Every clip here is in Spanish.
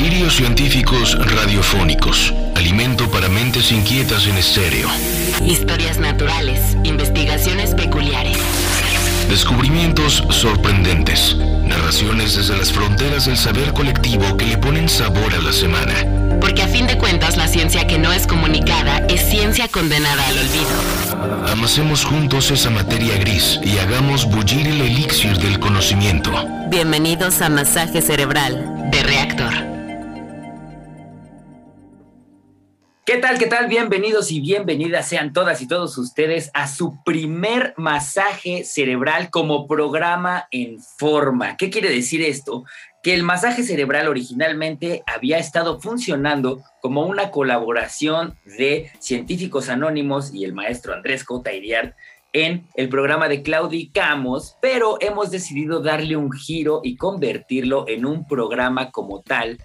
Delirios científicos radiofónicos. Alimento para mentes inquietas en estéreo. Historias naturales, investigaciones peculiares. Descubrimientos sorprendentes. Narraciones desde las fronteras del saber colectivo que le ponen sabor a la semana. Porque a fin de cuentas la ciencia que no es comunicada es ciencia condenada al olvido. Amasemos juntos esa materia gris y hagamos bullir el elixir del conocimiento. Bienvenidos a Masaje Cerebral de Reactor. ¿Qué tal? ¿Qué tal? Bienvenidos y bienvenidas sean todas y todos ustedes a su primer masaje cerebral como programa en forma. ¿Qué quiere decir esto? Que el masaje cerebral originalmente había estado funcionando como una colaboración de científicos anónimos y el maestro Andrés Cota en el programa de Claudicamos, pero hemos decidido darle un giro y convertirlo en un programa como tal.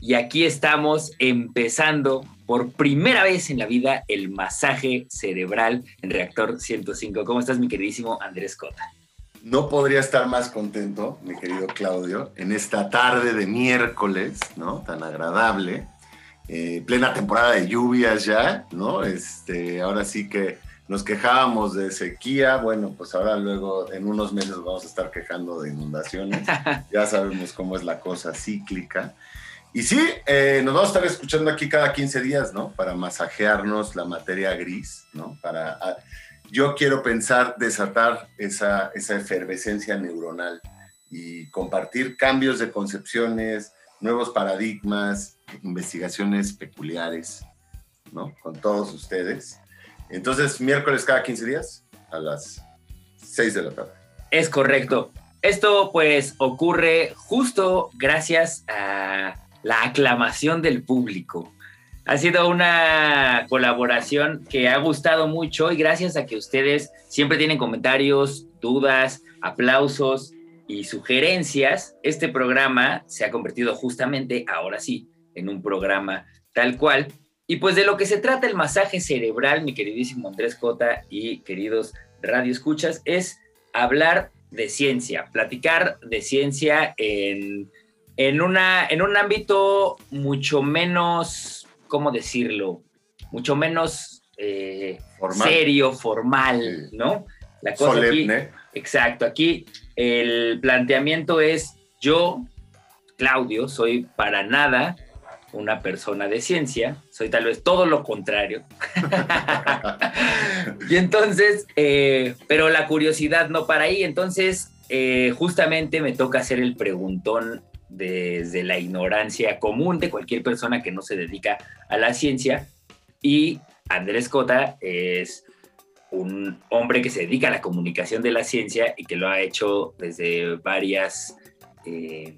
Y aquí estamos empezando por primera vez en la vida el masaje cerebral en Reactor 105. ¿Cómo estás, mi queridísimo Andrés Cota? No podría estar más contento, mi querido Claudio, en esta tarde de miércoles, ¿no? Tan agradable, eh, plena temporada de lluvias ya, ¿no? Este, ahora sí que nos quejábamos de sequía, bueno, pues ahora luego en unos meses vamos a estar quejando de inundaciones. ya sabemos cómo es la cosa cíclica. Y sí, eh, nos vamos a estar escuchando aquí cada 15 días, ¿no? Para masajearnos la materia gris, ¿no? Para, ah, yo quiero pensar, desatar esa, esa efervescencia neuronal y compartir cambios de concepciones, nuevos paradigmas, investigaciones peculiares, ¿no? Con todos ustedes. Entonces, miércoles cada 15 días a las 6 de la tarde. Es correcto. Esto pues ocurre justo gracias a la aclamación del público. Ha sido una colaboración que ha gustado mucho y gracias a que ustedes siempre tienen comentarios, dudas, aplausos y sugerencias, este programa se ha convertido justamente, ahora sí, en un programa tal cual. Y pues de lo que se trata el masaje cerebral, mi queridísimo Andrés Cota y queridos Radio Escuchas, es hablar de ciencia, platicar de ciencia en en, una, en un ámbito mucho menos, ¿cómo decirlo? Mucho menos eh, serio, formal, ¿no? La cosa Solemne. exacto, aquí el planteamiento es yo, Claudio, soy para nada una persona de ciencia, soy tal vez todo lo contrario. y entonces, eh, pero la curiosidad no para ahí, entonces eh, justamente me toca hacer el preguntón desde la ignorancia común de cualquier persona que no se dedica a la ciencia. Y Andrés Cota es un hombre que se dedica a la comunicación de la ciencia y que lo ha hecho desde varias... Eh,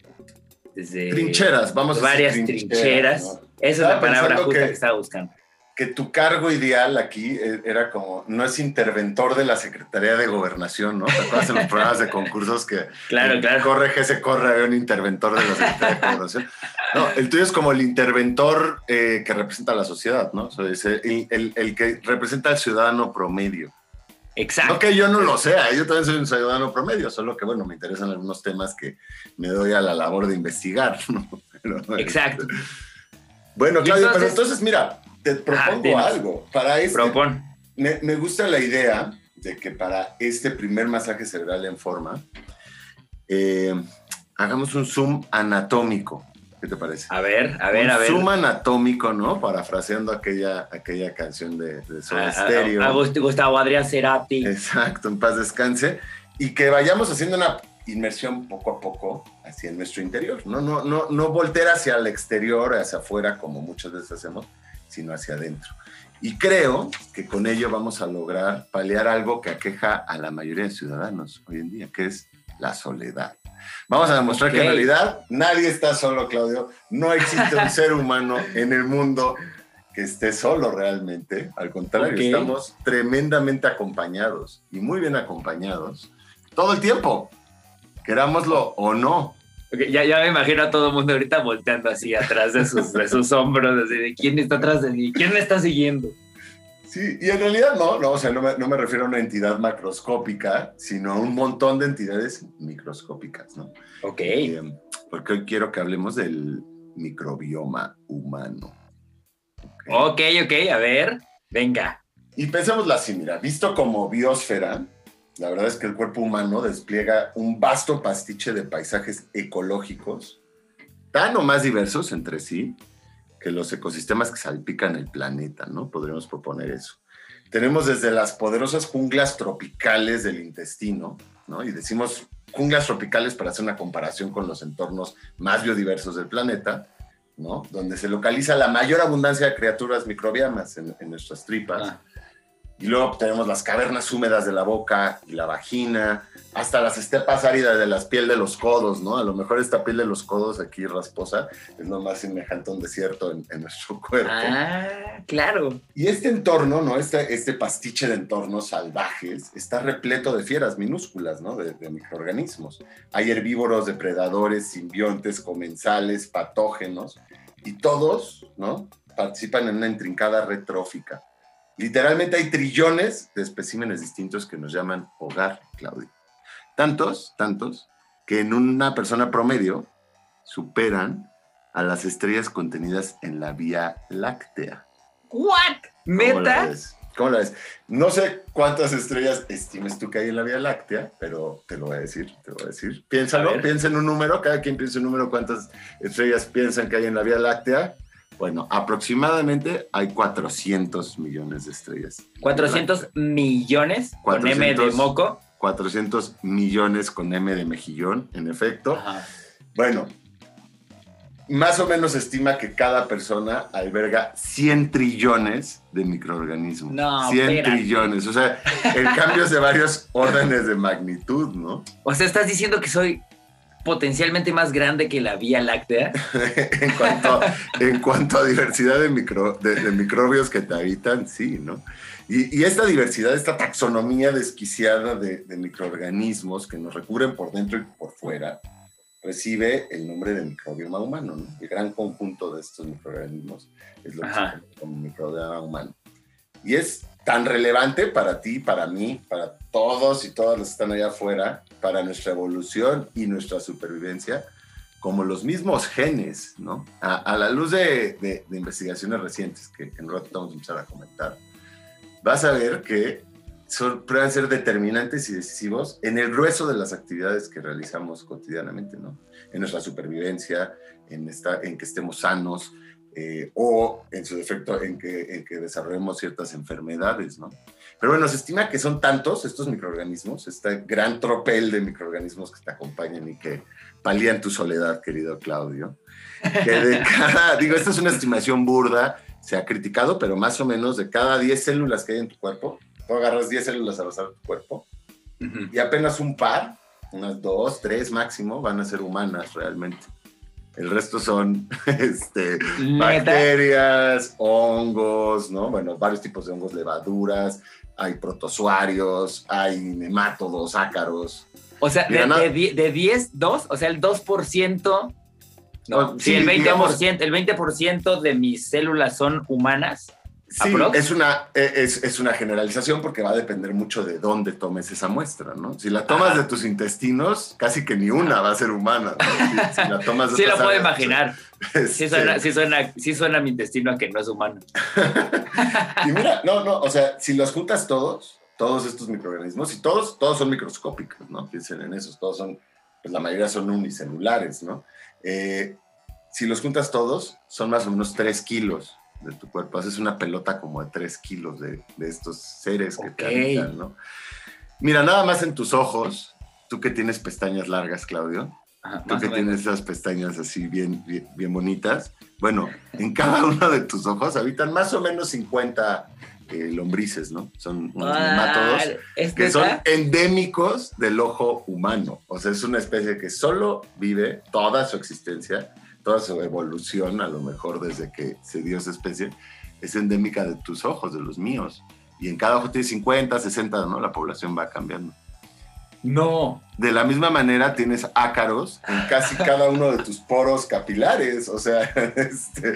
desde trincheras, vamos a Varias trincheras. Esa es la palabra justa que estaba buscando que tu cargo ideal aquí eh, era como, no es interventor de la Secretaría de Gobernación, ¿no? ¿Te acuerdas en los programas de concursos que claro, claro. corre que se corre, había un interventor de la Secretaría de Gobernación? No, el tuyo es como el interventor eh, que representa a la sociedad, ¿no? O sea, el, el, que representa al ciudadano promedio. Exacto. No que yo no lo sea, yo también soy un ciudadano promedio, solo que, bueno, me interesan algunos temas que me doy a la labor de investigar, ¿no? Exacto. Bueno, Claudio, pero entonces, mira, te propongo algo. Para este, Propon. Me, me, gusta la idea de que para este primer masaje cerebral en forma, eh, hagamos un zoom anatómico. ¿Qué te parece? A ver, a ver, a ver. Zoom anatómico, ¿no? Parafraseando aquella, aquella canción de, de Soda Stereo. A, Gustavo Adrián Cerati. Exacto, en paz descanse. Y que vayamos haciendo una inmersión poco a poco hacia nuestro interior. No, no, no, no voltear hacia el exterior, hacia afuera, como muchas veces hacemos, sino hacia adentro. Y creo que con ello vamos a lograr paliar algo que aqueja a la mayoría de ciudadanos hoy en día, que es la soledad. Vamos a demostrar que en realidad nadie está solo, Claudio. No existe un ser humano en el mundo que esté solo realmente. Al contrario, estamos tremendamente acompañados y muy bien acompañados todo el tiempo, querámoslo o no ya, ya me imagino a todo el mundo ahorita volteando así atrás de sus, de sus hombros, así de quién está atrás de mí, quién me está siguiendo. Sí, y en realidad no, no, o sea, no me, no me refiero a una entidad macroscópica, sino a un montón de entidades microscópicas, ¿no? Ok. Eh, porque hoy quiero que hablemos del, microbioma humano. Ok, ok, a ver, venga. Y pensémoslo así, mira, visto como biosfera, la verdad es que el cuerpo humano despliega un vasto pastiche de paisajes ecológicos, tan o más diversos entre sí, que los ecosistemas que salpican el planeta, ¿no? Podríamos proponer eso. Tenemos desde las poderosas junglas tropicales del intestino, ¿no? Y decimos junglas tropicales para hacer una comparación con los entornos más biodiversos del planeta, ¿no? Donde se localiza la mayor abundancia de criaturas microbianas en, nuestras tripas. Ah. Y luego tenemos las cavernas húmedas de la boca y la vagina, hasta las estepas áridas de las piel de los codos, ¿no? A lo mejor esta piel de los codos aquí rasposa es lo más semejante a un desierto en, nuestro cuerpo. Ah, claro. Y este entorno, ¿no? Este, este pastiche de entornos salvajes está repleto de fieras minúsculas, ¿no? De, de microorganismos. Hay herbívoros, depredadores, simbiontes, comensales, patógenos, y todos, ¿no? Participan en una intrincada red trófica Literalmente hay trillones de especímenes distintos que nos llaman hogar, Claudio. Tantos, tantos, que en una persona promedio superan a las estrellas contenidas en la Vía Láctea. ¿What? ¿Meta? ¿Cómo la ves? No sé cuántas estrellas estimes tú que hay en la Vía Láctea, pero te lo voy a decir, te lo voy a decir. Piénsalo, piensa en un número, cada quien piensa en un número, cuántas estrellas piensan que hay en la Vía Láctea bueno, aproximadamente hay 400 millones de estrellas. 400 millones con M de moco. 400 millones con M de mejillón, en efecto. Bueno, más o menos se estima que cada persona alberga 100 trillones de microorganismos. No, 100 trillones. O sea, el cambio es de varios órdenes de magnitud, ¿no? O sea, estás diciendo que soy potencialmente más grande que la Vía Láctea. en, cuanto, a diversidad de, micro, de, microbios que te habitan, sí, ¿no? Y, esta diversidad, esta taxonomía desquiciada de, microorganismos que nos recubren por dentro y por fuera, recibe el nombre de microbioma humano, ¿no? El gran conjunto de estos microorganismos es lo que se llama como microbioma humano. Y es tan relevante para ti, para mí, para todos y todas los que están allá afuera, para nuestra evolución y nuestra supervivencia, como los mismos genes, ¿no? A, la luz de, investigaciones recientes que en un rato vamos a empezar a comentar, vas a ver que son, pueden ser determinantes y decisivos en el grueso de las actividades que realizamos cotidianamente, ¿no? En nuestra supervivencia, en, esta, en que estemos sanos, eh, o en su defecto en que, en que desarrollemos ciertas enfermedades, ¿no? Pero bueno, se estima que son tantos estos microorganismos, este gran tropel de microorganismos que te acompañan y que palían tu soledad, querido Claudio, que de cada, digo, esta es una estimación burda, se ha criticado, pero más o menos de cada 10 células que hay en tu cuerpo, tú agarras 10 células al azar de tu cuerpo y apenas un par, unas dos, tres máximo, van a ser humanas realmente. El resto son este, bacterias, hongos, ¿no? Bueno, varios tipos de hongos, levaduras, hay protozoarios, hay nemátodos, ácaros. O sea, de, de, 10, 2, o sea, el 2%, no, sí, el 20%, el 20 de mis células son humanas. Sí, es una, e, es, es, una generalización porque va a depender mucho de dónde tomes esa muestra, ¿no? Si la tomas de tus intestinos, casi que ni una va a ser humana, ¿no? Si, la tomas de Sí lo puedo imaginar. Sí, suena, sí, suena, sí suena mi intestino a que no es humano. y mira, no, no, o sea, si los juntas todos, todos estos microorganismos, y todos, todos son microscópicos, ¿no? Piensen en esos, todos son, pues la mayoría son unicelulares, ¿no? Eh, si los juntas todos, son más o menos 3 kilos de tu cuerpo. Haces una pelota como de 3 kilos de, estos seres que te habitan, ¿no? Mira, nada más en tus ojos, tú que tienes pestañas largas, Claudio, tú que tienes esas pestañas así bien, bien, bonitas, bueno, en cada uno de tus ojos habitan más o menos 50 eh, lombrices, ¿no? Son unos ah, que son endémicos del ojo humano. O sea, es una especie que solo vive toda su existencia toda su evolución, a lo mejor desde que se dio esa especie, es endémica de tus ojos, de los míos. Y en cada ojo tiene 50, 60, ¿no? La población va cambiando. No. de la misma manera tienes ácaros en casi cada uno de tus poros capilares, o sea, este,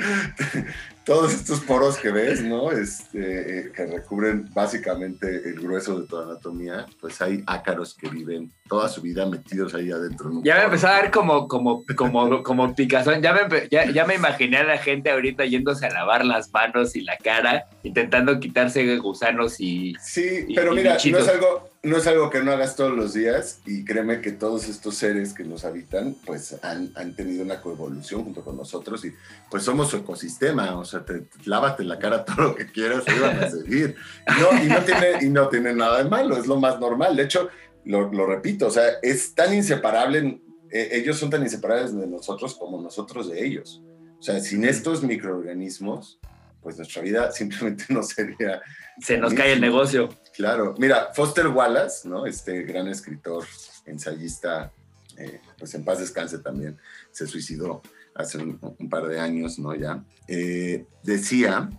todos estos poros que ves, ¿no? Este, eh, que recubren básicamente el grueso de tu anatomía, pues hay ácaros que viven toda su vida metidos ahí adentro. Ya me empezó a ver como, como, como, como picazón. Ya me, ya, ya, me imaginé a la gente ahorita yéndose a lavar las manos y la cara, intentando quitarse gusanos y. Sí, pero mira, no es algo no es algo que no hagas todos los días y créeme que todos estos seres que nos habitan pues han, han tenido una coevolución junto con nosotros y pues somos su ecosistema, o sea, te, lávate la cara todo lo que quieras, y van a seguir. No, y, no tiene, y no tiene nada de malo, es lo más normal. De hecho, lo, lo repito, o sea, es tan inseparable, eh, ellos son tan inseparables de nosotros como nosotros de ellos. O sea, sin estos microorganismos, pues nuestra vida simplemente no sería... Se nos cae el negocio. Claro, mira, Foster Wallace, ¿no? Este gran escritor, ensayista, eh, pues en paz descanse también, se suicidó hace un, par de años, ¿no? Ya, eh, decía,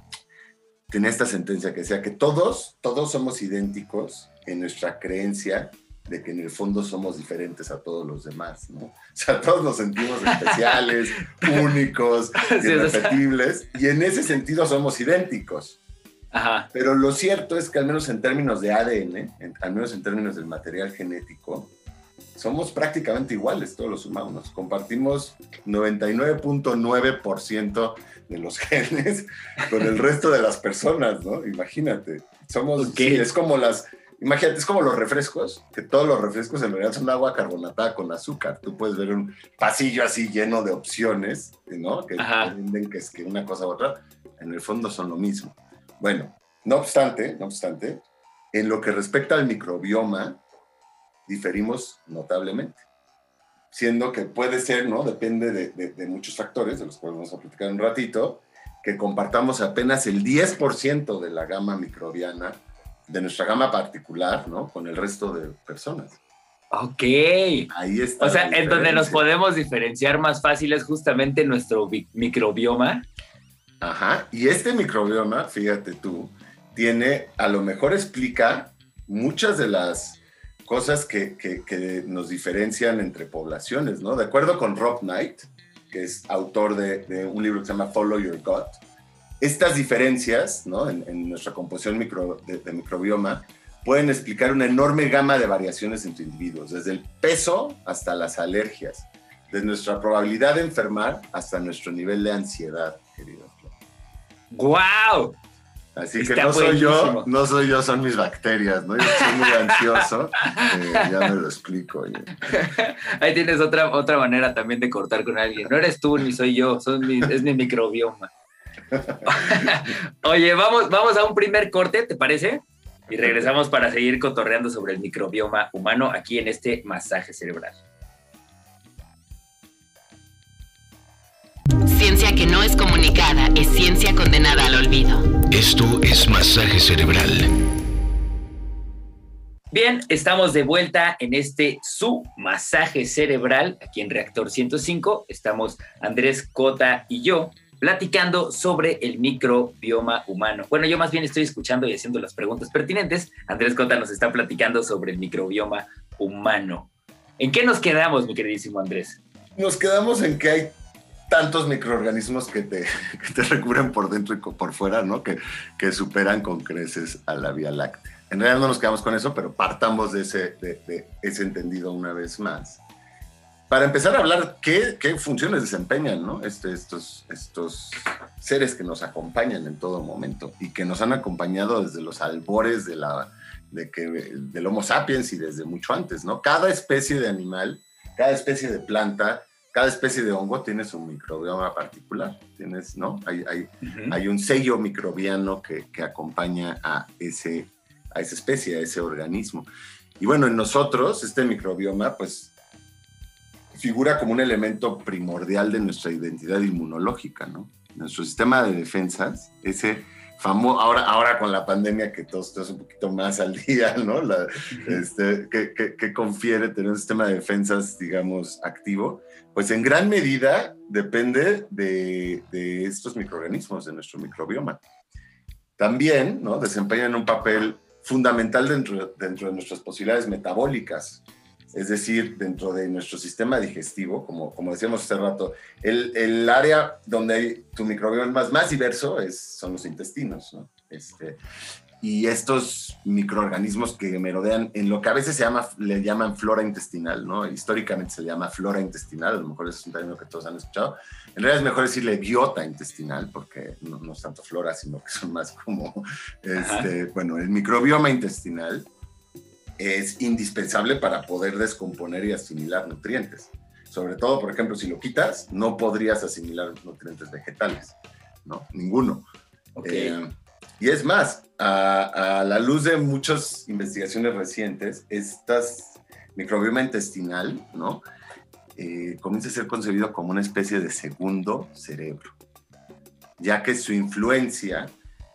tenía esta sentencia que decía que todos, todos somos idénticos en nuestra creencia de que en el fondo somos diferentes a todos los demás, ¿no? O sea, todos nos sentimos especiales, únicos, irrepetibles, y en ese sentido somos idénticos. Pero lo cierto es que al menos en términos de ADN, al menos en términos del material genético, somos prácticamente iguales todos los humanos. Compartimos 99.9% de los genes con el resto de las personas, ¿no? Imagínate. Somos, es como las, imagínate, es como los refrescos, que todos los refrescos en realidad son agua carbonatada con azúcar. Tú puedes ver un pasillo así lleno de opciones, ¿no? Que entienden que es que una cosa u otra, en el fondo son lo mismo. Bueno, no obstante, no obstante, en lo que respecta al microbioma, diferimos notablemente. Siendo que puede ser, ¿no? Depende de, muchos factores, de los cuales vamos a platicar un ratito, que compartamos apenas el 10% de la gama microbiana, de nuestra gama particular, ¿no? Con el resto de personas. Ok. Ahí está. O sea, en donde nos podemos diferenciar más fácil es justamente nuestro microbioma. Ajá, y este microbioma, fíjate tú, tiene, a lo mejor explica muchas de las cosas que, nos diferencian entre poblaciones, ¿no? De acuerdo con Rob Knight, que es autor de, un libro que se llama Follow Your Gut, estas diferencias, ¿no? En, nuestra composición micro, de, de, microbioma, pueden explicar una enorme gama de variaciones entre individuos, desde el peso hasta las alergias, desde nuestra probabilidad de enfermar hasta nuestro nivel de ansiedad, querido. ¡Guau! Así que no soy yo, no soy yo, son mis bacterias, ¿no? Yo soy muy ansioso, eh, ya me lo explico. Ahí tienes otra, otra manera también de cortar con alguien. No eres tú ni soy yo, son es mi microbioma. Oye, vamos, vamos a un primer corte, ¿te parece? Y regresamos para seguir cotorreando sobre el microbioma humano aquí en este masaje cerebral. Ciencia que no es comunicada es ciencia condenada al olvido. Esto es masaje cerebral. Bien, estamos de vuelta en este su masaje cerebral aquí en Reactor 105. Estamos Andrés Cota y yo platicando sobre el microbioma humano. Bueno, yo más bien estoy escuchando y haciendo las preguntas pertinentes. Andrés Cota nos está platicando sobre el microbioma humano. ¿En qué nos quedamos, mi queridísimo Andrés? Nos quedamos en que hay tantos microorganismos que te, te recubren por dentro y por fuera, ¿no? Que, que superan con creces a la Vía Láctea. En realidad no nos quedamos con eso, pero partamos de ese, de, ese entendido una vez más. Para empezar a hablar qué, qué funciones desempeñan ¿no? Este, estos, estos seres que nos acompañan en todo momento y que nos han acompañado desde los albores de la, de que, del Homo sapiens y desde mucho antes. ¿no? Cada especie de animal, cada especie de planta cada especie de hongo tiene su microbioma particular. Tienes, ¿no? Hay, hay, hay un sello microbiano que, que, acompaña a, ese, a esa especie, a ese organismo. Y bueno, en nosotros, este microbioma, pues, figura como un elemento primordial de nuestra identidad inmunológica, ¿no? Nuestro sistema de defensas, ese famoso, ahora, ahora con la pandemia que todo estás un poquito más al día, ¿no? La, este, que, confiere tener un sistema de defensas, digamos, activo pues en gran medida depende de, estos microorganismos, de nuestro microbioma. También ¿no? desempeñan un papel fundamental dentro, dentro de nuestras posibilidades metabólicas. Es decir, dentro de nuestro sistema digestivo, como, como decíamos hace rato, el, el área donde hay tu microbioma más, más diverso es, son los intestinos, ¿no? Este, y estos microorganismos que merodean en lo que a veces se llama, le llaman flora intestinal, ¿no? Históricamente se le llama flora intestinal, a lo mejor es un término que todos han escuchado. En realidad es mejor decirle biota intestinal, porque no, no es tanto flora, sino que son más como, este, bueno, el microbioma intestinal es indispensable para poder descomponer y asimilar nutrientes. Sobre todo, por ejemplo, si lo quitas, no podrías asimilar nutrientes vegetales, ¿no? Ninguno. Okay. Eh, y es más, a, a, la luz de muchas investigaciones recientes, estas microbioma intestinal, ¿no? Eh, comienza a ser concebido como una especie de segundo cerebro, ya que su influencia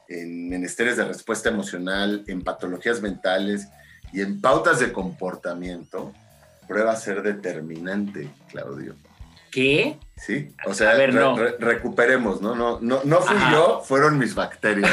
en menesteres de respuesta emocional, en patologías mentales y en pautas de comportamiento, prueba a ser determinante, Claudio. ¿Qué? Sí, o sea, ver, no. re, recuperemos, ¿no? No, no, no fui Ajá. yo, fueron mis bacterias.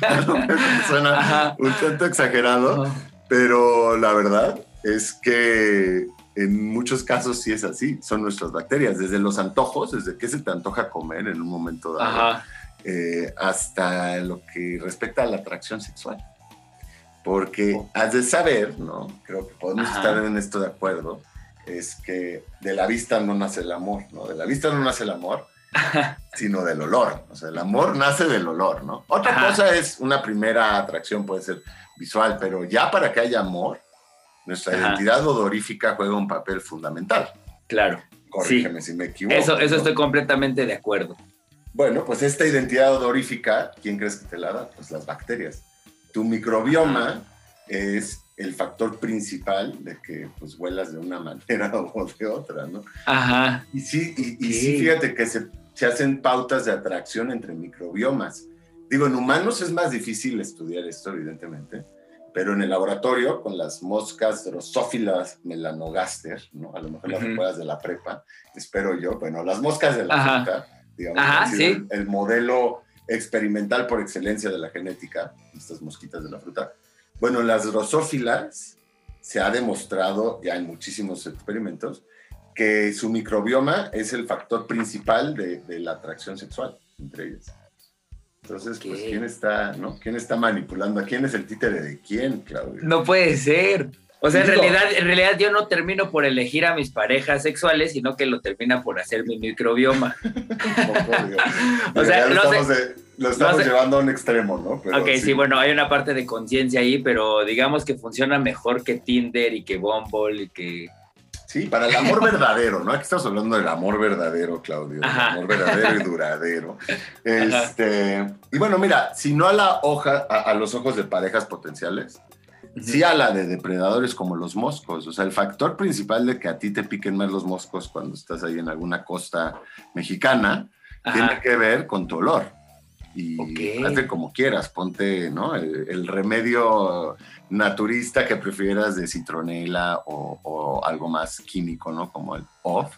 Suena Ajá. un tanto exagerado, pero la verdad es que en muchos casos sí es así, son nuestras bacterias, desde los antojos, desde qué se te antoja comer en un momento dado, eh, hasta lo que respecta a la atracción sexual. Porque has de saber, ¿no? Creo que podemos Ajá. estar en esto de acuerdo, es que de la vista no nace el amor, ¿no? De la vista no nace el amor, sino del olor. O sea, el amor nace del olor, ¿no? Otra Ajá. cosa es una primera atracción, puede ser visual, pero ya para que haya amor, nuestra identidad odorífica juega un papel fundamental. Claro. Corrígeme si me equivoco. Eso, eso ¿no? estoy completamente de acuerdo. Bueno, pues esta identidad odorífica, ¿quién crees que te la da? Pues las bacterias. Tu microbioma es el factor principal de que pues huelas de una manera o de otra, ¿no? Ajá. Y sí, y, y sí fíjate que se, se hacen pautas de atracción entre microbiomas. Digo, en humanos es más difícil estudiar esto, evidentemente, pero en el laboratorio, con las moscas Drosophila melanogaster, ¿no? A lo mejor las recuerdas de la prepa, espero yo. Bueno, las moscas de la Ajá. fruta, digamos, Ajá, sí. el, el modelo experimental por excelencia de la genética, estas mosquitas de la fruta. Bueno, las drosófilas se ha demostrado ya en muchísimos experimentos que su microbioma es el factor principal de, de la atracción sexual entre ellas. Entonces, pues. ¿quién está, no? ¿Quién está manipulando? ¿A quién es el títere de quién, Claudio? No puede ser. O sea, en realidad, en realidad yo no termino por elegir a mis parejas sexuales, sino que lo termina por hacer mi microbioma. O sea, lo estamos, de- lo estamos sé- llevando a un extremo, ¿no? Pero ok, sí. bueno, hay una parte de conciencia ahí, pero digamos que funciona mejor que Tinder y que Bumble y que... Sí, para el amor verdadero, ¿no? Aquí estamos hablando del amor verdadero, Claudio. Ajá. El amor verdadero y duradero. Este, y bueno, mira, si no a la hoja, a, a los ojos de parejas potenciales, sí a la de depredadores como los moscos. O sea, el factor principal de que a ti te piquen más los moscos cuando estás ahí en alguna costa mexicana tiene que ver con tu olor. Y Ok. hazle como quieras, ponte ¿no? el, el remedio naturista que prefieras de citronela o, o algo más químico, ¿no? Como el off.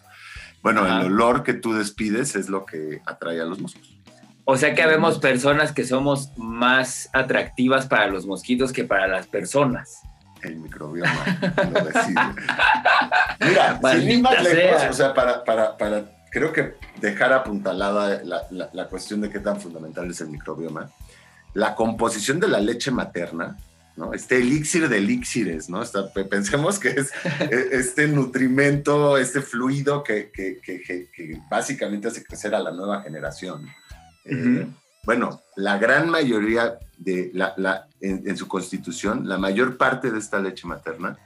Bueno, Ajá. el olor que tú despides es lo que atrae a los moscos. O sea que habemos personas que somos más atractivas para los mosquitos que para las personas. El microbioma lo decide. Mira, sin ir más lejos, o sea, para, para, para, creo que dejar apuntalada la, la, la cuestión de qué tan fundamental es el microbioma, la composición de la leche materna, ¿no? Este elixir de elixires, ¿no? Está- pe- pensemos que es eh, este nutrimento, este fluido que, que, que- que básicamente hace crecer a la nueva generación. Eh, bueno, la gran mayoría de la, la- en, en su constitución, la mayor parte de esta leche materna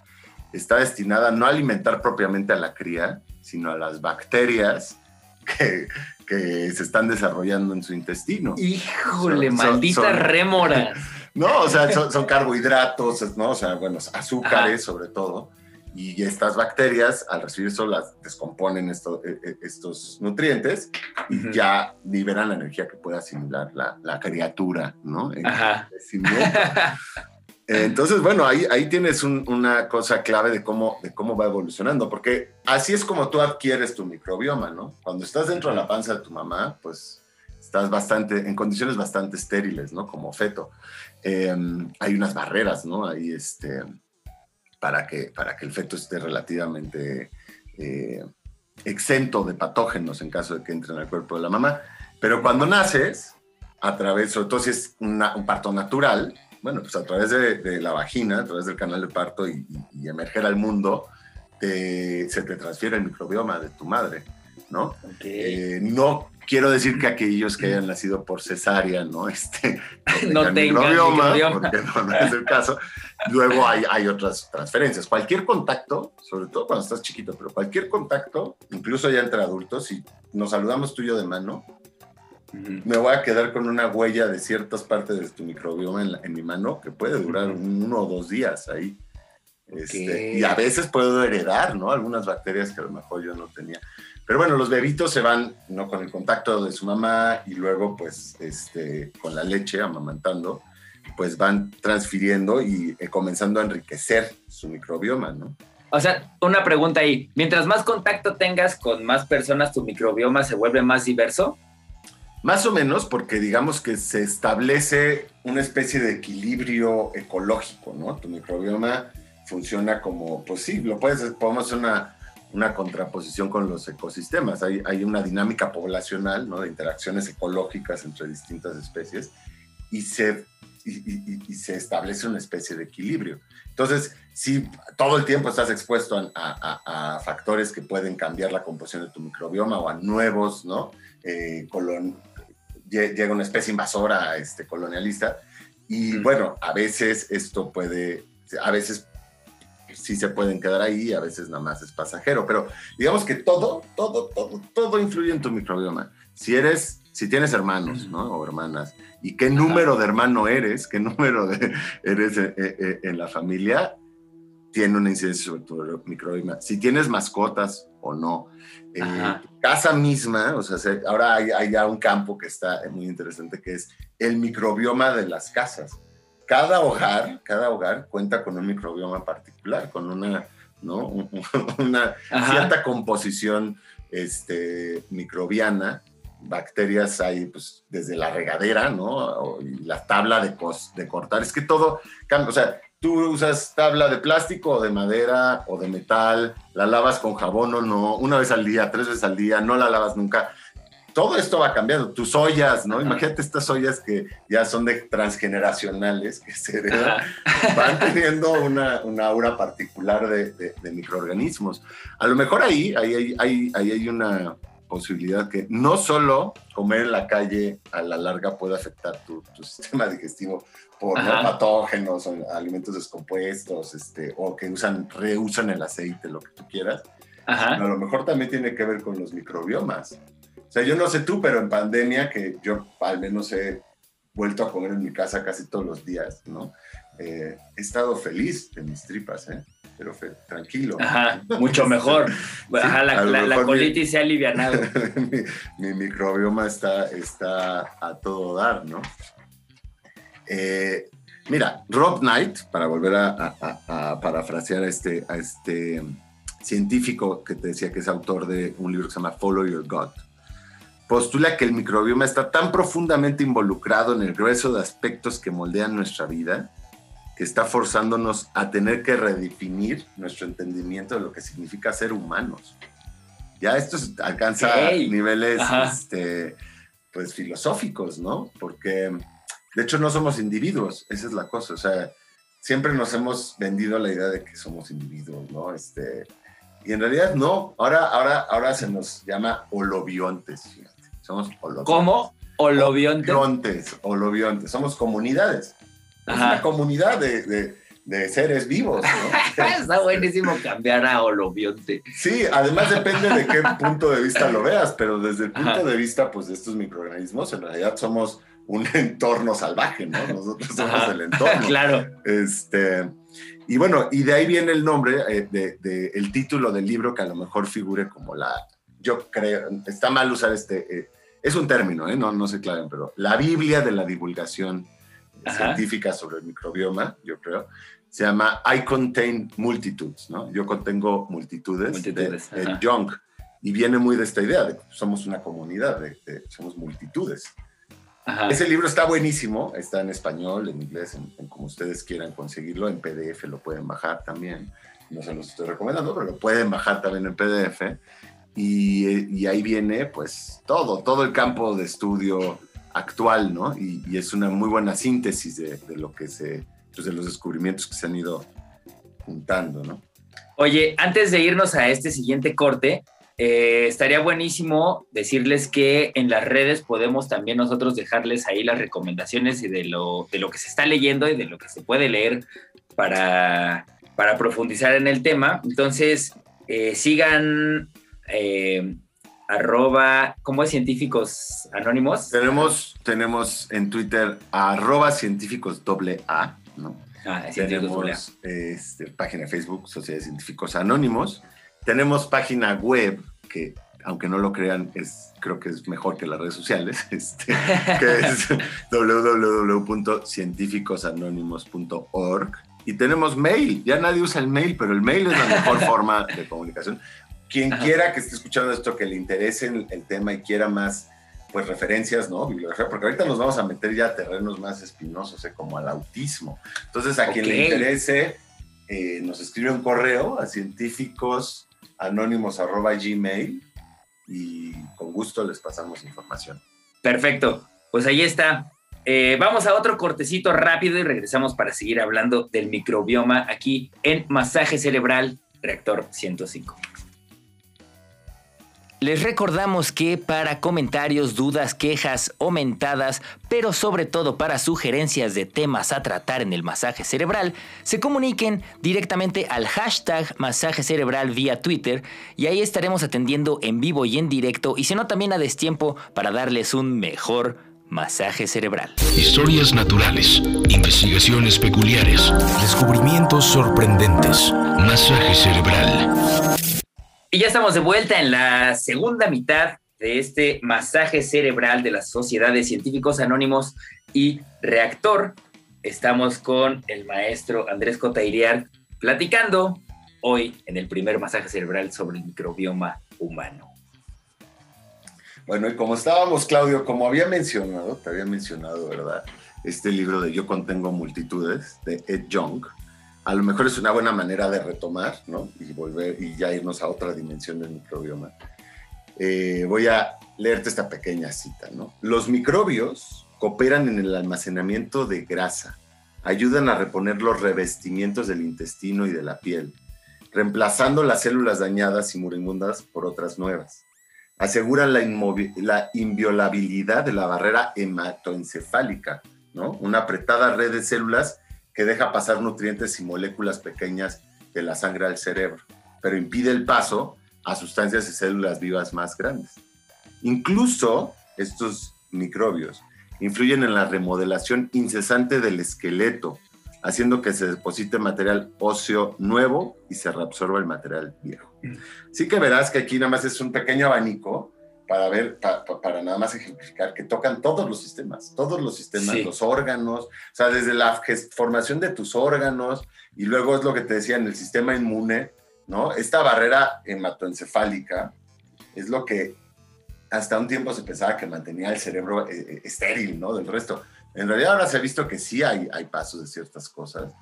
está destinada no a alimentar propiamente a la cría, sino a las bacterias que, que se están desarrollando en su intestino. Híjole, Son- maldita son- rémora. No, o sea, son, son carbohidratos, ¿no? O sea, bueno, azúcares sobre todo. Y estas bacterias, al recibir eso, las descomponen esto- eh, eh, estos nutrientes y Ujú. ya liberan la energía que puede asimilar la, la criatura, ¿no? En Ajá. Entonces, bueno, ahí, ahí tienes un- una cosa clave de cómo, de cómo va evolucionando, porque así es como tú adquieres tu microbioma, ¿no? Cuando estás dentro de la panza de tu mamá, pues estás bastante, en condiciones bastante estériles, ¿no? Como feto. Eh, hay unas barreras, ¿no? Ahí, este, para que, para que el feto esté relativamente eh, exento de patógenos en caso de que entren al cuerpo de la mamá. Pero cuando naces, a través, sobre todo si es un parto natural, bueno, pues a través de, la vagina, a través del canal de parto y, emerger al mundo, se te transfiere el microbioma de tu madre, ¿no? Eh, no quiero decir que aquellos que hayan nacido por cesárea, ¿no? Este, no, tengan microbioma, porque no, es el caso. Luego hay, hay otras transferencias. Cualquier contacto, sobre todo cuando estás chiquito, pero cualquier contacto, incluso ya entre adultos, si nos saludamos tú y yo de mano, me voy a quedar con una huella de ciertas partes de tu microbioma en, mi mano que puede durar uno o dos días ahí. Este, y a veces puedo heredar, ¿no? Algunas bacterias que a lo mejor yo no tenía. Pero bueno, los bebitos se van, ¿no? Con el contacto de su mamá y luego, pues, este, con la leche, amamantando, pues van transfiriendo y eh, comenzando a enriquecer su microbioma, ¿no? O sea, una pregunta ahí. Mientras más contacto tengas con más personas, tu microbioma se vuelve más diverso. Más o menos porque digamos que se establece una especie de equilibrio ecológico, ¿no? Tu microbioma funciona como, pues sí, lo puedes, podemos hacer una, una contraposición con los ecosistemas. Hay, hay una dinámica poblacional, ¿no? De interacciones ecológicas entre distintas especies y se, y, se establece una especie de equilibrio. Entonces, si todo el tiempo estás expuesto a, a, factores que pueden cambiar la composición de tu microbioma o a nuevos, ¿no? Eh, llega una especie invasora este, colonialista y bueno, a veces esto puede, a veces sí se pueden quedar ahí, a veces nada más es pasajero, pero digamos que todo, todo, todo, todo influye en tu microbioma. Si eres, si tienes hermanos, ¿no? O hermanas, y qué número de hermano eres, qué número de, eres eh, eh, eh, en la familia, tiene una incidencia sobre tu microbioma. Si tienes mascotas o no. casa misma, o sea, ahora hay, hay, ya un campo que está muy interesante que es el microbioma de las casas cada hogar, cada hogar cuenta con un microbioma particular, con una, ¿no? una cierta composición este, microbiana. Bacterias hay pues, desde la regadera, ¿no? Y la tabla de, de cortar. Es que todo cambia. O sea, tú usas tabla de plástico o de madera o de metal, la lavas con jabón o no, una vez al día, tres veces al día, no la lavas nunca todo esto va cambiando. Tus ollas, ¿no? Imagínate estas ollas que ya son de transgeneracionales, que se van teniendo una, una, aura particular de, de, microorganismos. A lo mejor ahí, ahí, ahí, ahí hay una posibilidad que no solo comer en la calle a la larga puede afectar tu, tu sistema digestivo por patógenos o alimentos descompuestos este, o que usan, reusan el aceite, lo que tú quieras. a lo mejor también tiene que ver con los microbiomas. O sea, yo no sé tú, pero en pandemia, que yo al menos he vuelto a comer en mi casa casi todos los días, ¿no? Eh, he estado feliz de mis tripas, ¿eh? Pero tranquilo. Ajá, mucho mejor. Ajá, la, colitis se ha alivianado. mi, microbioma está, está a todo dar, ¿no? Eh, mira, Rob Knight, para volver a, a, parafrasear a este, a este científico que te decía que es autor de un libro que se llama Follow Your Gut, postula que el microbioma está tan profundamente involucrado en el grueso de aspectos que moldean nuestra vida que está forzándonos a tener que redefinir nuestro entendimiento de lo que significa ser humanos. Ya esto alcanza niveles este, pues filosóficos, ¿no? Porque de hecho no somos individuos, esa es la cosa, o sea, siempre nos hemos vendido la idea de que somos individuos, ¿no? Este, y en realidad no, ahora, ahora, ahora se nos llama holobiontes, somos holobiontes. ¿Cómo? Holobiontes. Holobiontes, holobiontes. Somos comunidades. Es una comunidad de, seres vivos. Está buenísimo cambiar a holobionte. Sí, además depende de qué punto de vista lo veas, pero desde el punto de vista pues, de estos microorganismos, en realidad somos un entorno salvaje, ¿no? Nosotros somos el entorno. claro. Este, y bueno, y de ahí viene el nombre, eh, de, el título del libro que a lo mejor figure como la, yo creo, está mal usar este, eh, es un término, ¿eh? no, no sé claro, pero la Biblia de la divulgación científica sobre el microbioma, yo creo, se llama I Contain Multitudes, ¿no? Yo contengo multitudes, multitudes de, Young, y viene muy de esta idea de que somos una comunidad, de, somos multitudes. Ese libro está buenísimo, está en español, en inglés, en, como ustedes quieran conseguirlo, en PDF lo pueden bajar también. No se los estoy recomendando, pero lo pueden bajar también en PDF. Y, ahí viene pues todo, todo el campo de estudio actual, ¿no? Y, es una muy buena síntesis de, lo que se, pues, de los descubrimientos que se han ido juntando, ¿no? Oye, antes de irnos a este siguiente corte, eh, estaría buenísimo decirles que en las redes podemos también nosotros dejarles ahí las recomendaciones y de lo, de lo que se está leyendo y de lo que se puede leer para, para profundizar en el tema. Entonces, eh, sigan eh, arroba, ¿cómo es científicos anónimos? Tenemos, tenemos en Twitter arroba científicos doble A, ¿no? Ah, tenemos este, página de Facebook, Sociedad de Científicos Anónimos. Tenemos página web que, aunque no lo crean, es, creo que es mejor que las redes sociales, este, que es www.científicosanónimos.org. Y tenemos mail, ya nadie usa el mail, pero el mail es la mejor forma de comunicación. Quien quiera que esté escuchando esto, que le interese el, el tema y quiera más pues referencias, ¿no? Bibliografía, porque ahorita nos vamos a meter ya a terrenos más espinosos, ¿eh? como al autismo. Entonces, a quien le interese, eh, nos escribe un correo a científicos gmail y con gusto les pasamos información. Perfecto, pues ahí está. Eh, vamos a otro cortecito rápido y regresamos para seguir hablando del microbioma aquí en Masaje Cerebral Reactor 105. Les recordamos que para comentarios, dudas, quejas o mentadas, pero sobre todo para sugerencias de temas a tratar en el masaje cerebral, se comuniquen directamente al hashtag masaje cerebral vía Twitter y ahí estaremos atendiendo en vivo y en directo y si no también a destiempo para darles un mejor masaje cerebral. Historias naturales, investigaciones peculiares, descubrimientos sorprendentes, masaje cerebral. Y ya estamos de vuelta en la segunda mitad de este masaje cerebral de las sociedades científicos anónimos y reactor. Estamos con el maestro Andrés Cotairiar platicando hoy en el primer masaje cerebral sobre el microbioma humano. Bueno, y como estábamos, Claudio, como había mencionado, te había mencionado, ¿verdad? Este libro de Yo contengo multitudes de Ed Young, a lo mejor es una buena manera de retomar, ¿no? Y volver y ya irnos a otra dimensión del microbioma. Eh, voy a leerte esta pequeña cita, ¿no? Los microbios cooperan en el almacenamiento de grasa, ayudan a reponer los revestimientos del intestino y de la piel, reemplazando las células dañadas y moribundas por otras nuevas. Aseguran la, la inviolabilidad de la barrera hematoencefálica, ¿no? Una apretada red de células que deja pasar nutrientes y moléculas pequeñas de la sangre al cerebro, pero impide el paso a sustancias y células vivas más grandes. Incluso estos microbios influyen en la remodelación incesante del esqueleto, haciendo que se deposite material óseo nuevo y se reabsorba el material viejo. Sí que verás que aquí nada más es un pequeño abanico para ver, para nada más ejemplificar, que tocan todos los sistemas, todos los sistemas, los órganos, o sea, desde la formación de tus órganos, y luego es lo que te decía en el sistema inmune, ¿no? Esta barrera hematoencefálica es lo que hasta un tiempo se pensaba que mantenía el cerebro eh, eh, estéril, ¿no? Del resto. En realidad ahora se ha visto que sí hay, hay pasos de ciertas cosas,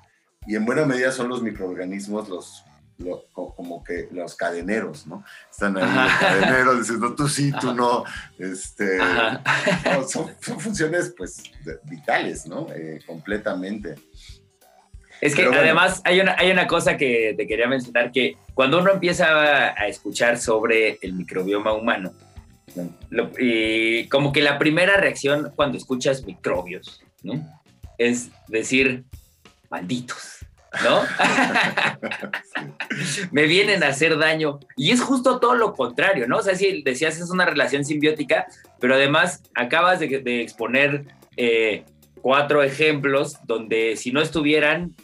y en buena medida son los microorganismos los como que los cadeneros, ¿no? Están ahí los cadeneros diciendo tú sí, tú no. Este, son, funciones pues vitales, ¿no? Eh, completamente. Es que además hay una, hay una cosa que te quería mencionar, que cuando uno empieza a, escuchar sobre el microbioma humano, y como que la primera reacción cuando escuchas microbios, ¿no? Es decir, malditos ¿no? Me vienen a hacer daño. Y es justo todo lo contrario, ¿no? O sea, si decías es una relación simbiótica, pero además acabas de, exponer eh, cuatro ejemplos donde si no estuvieran,